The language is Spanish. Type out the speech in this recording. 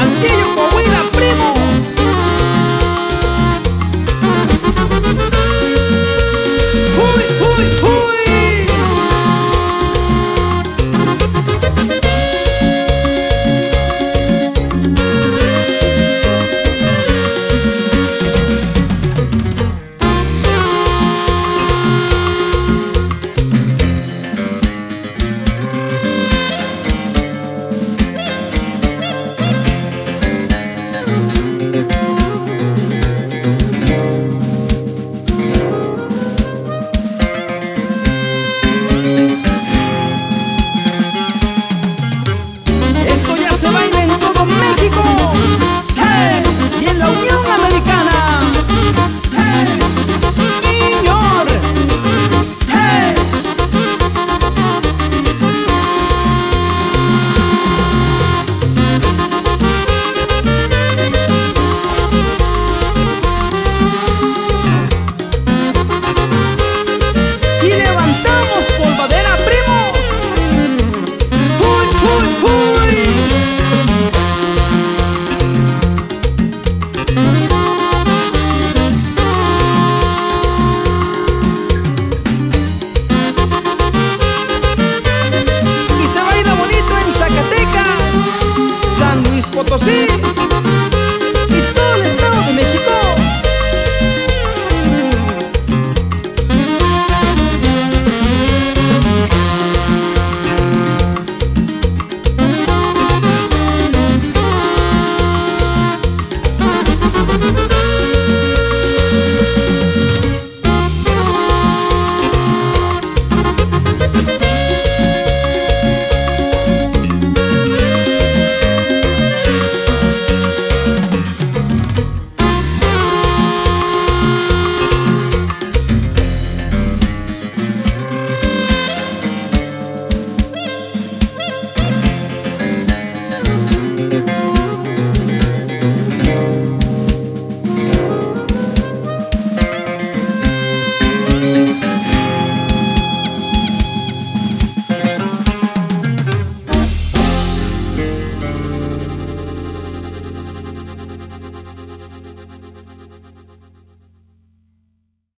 until you Potosí.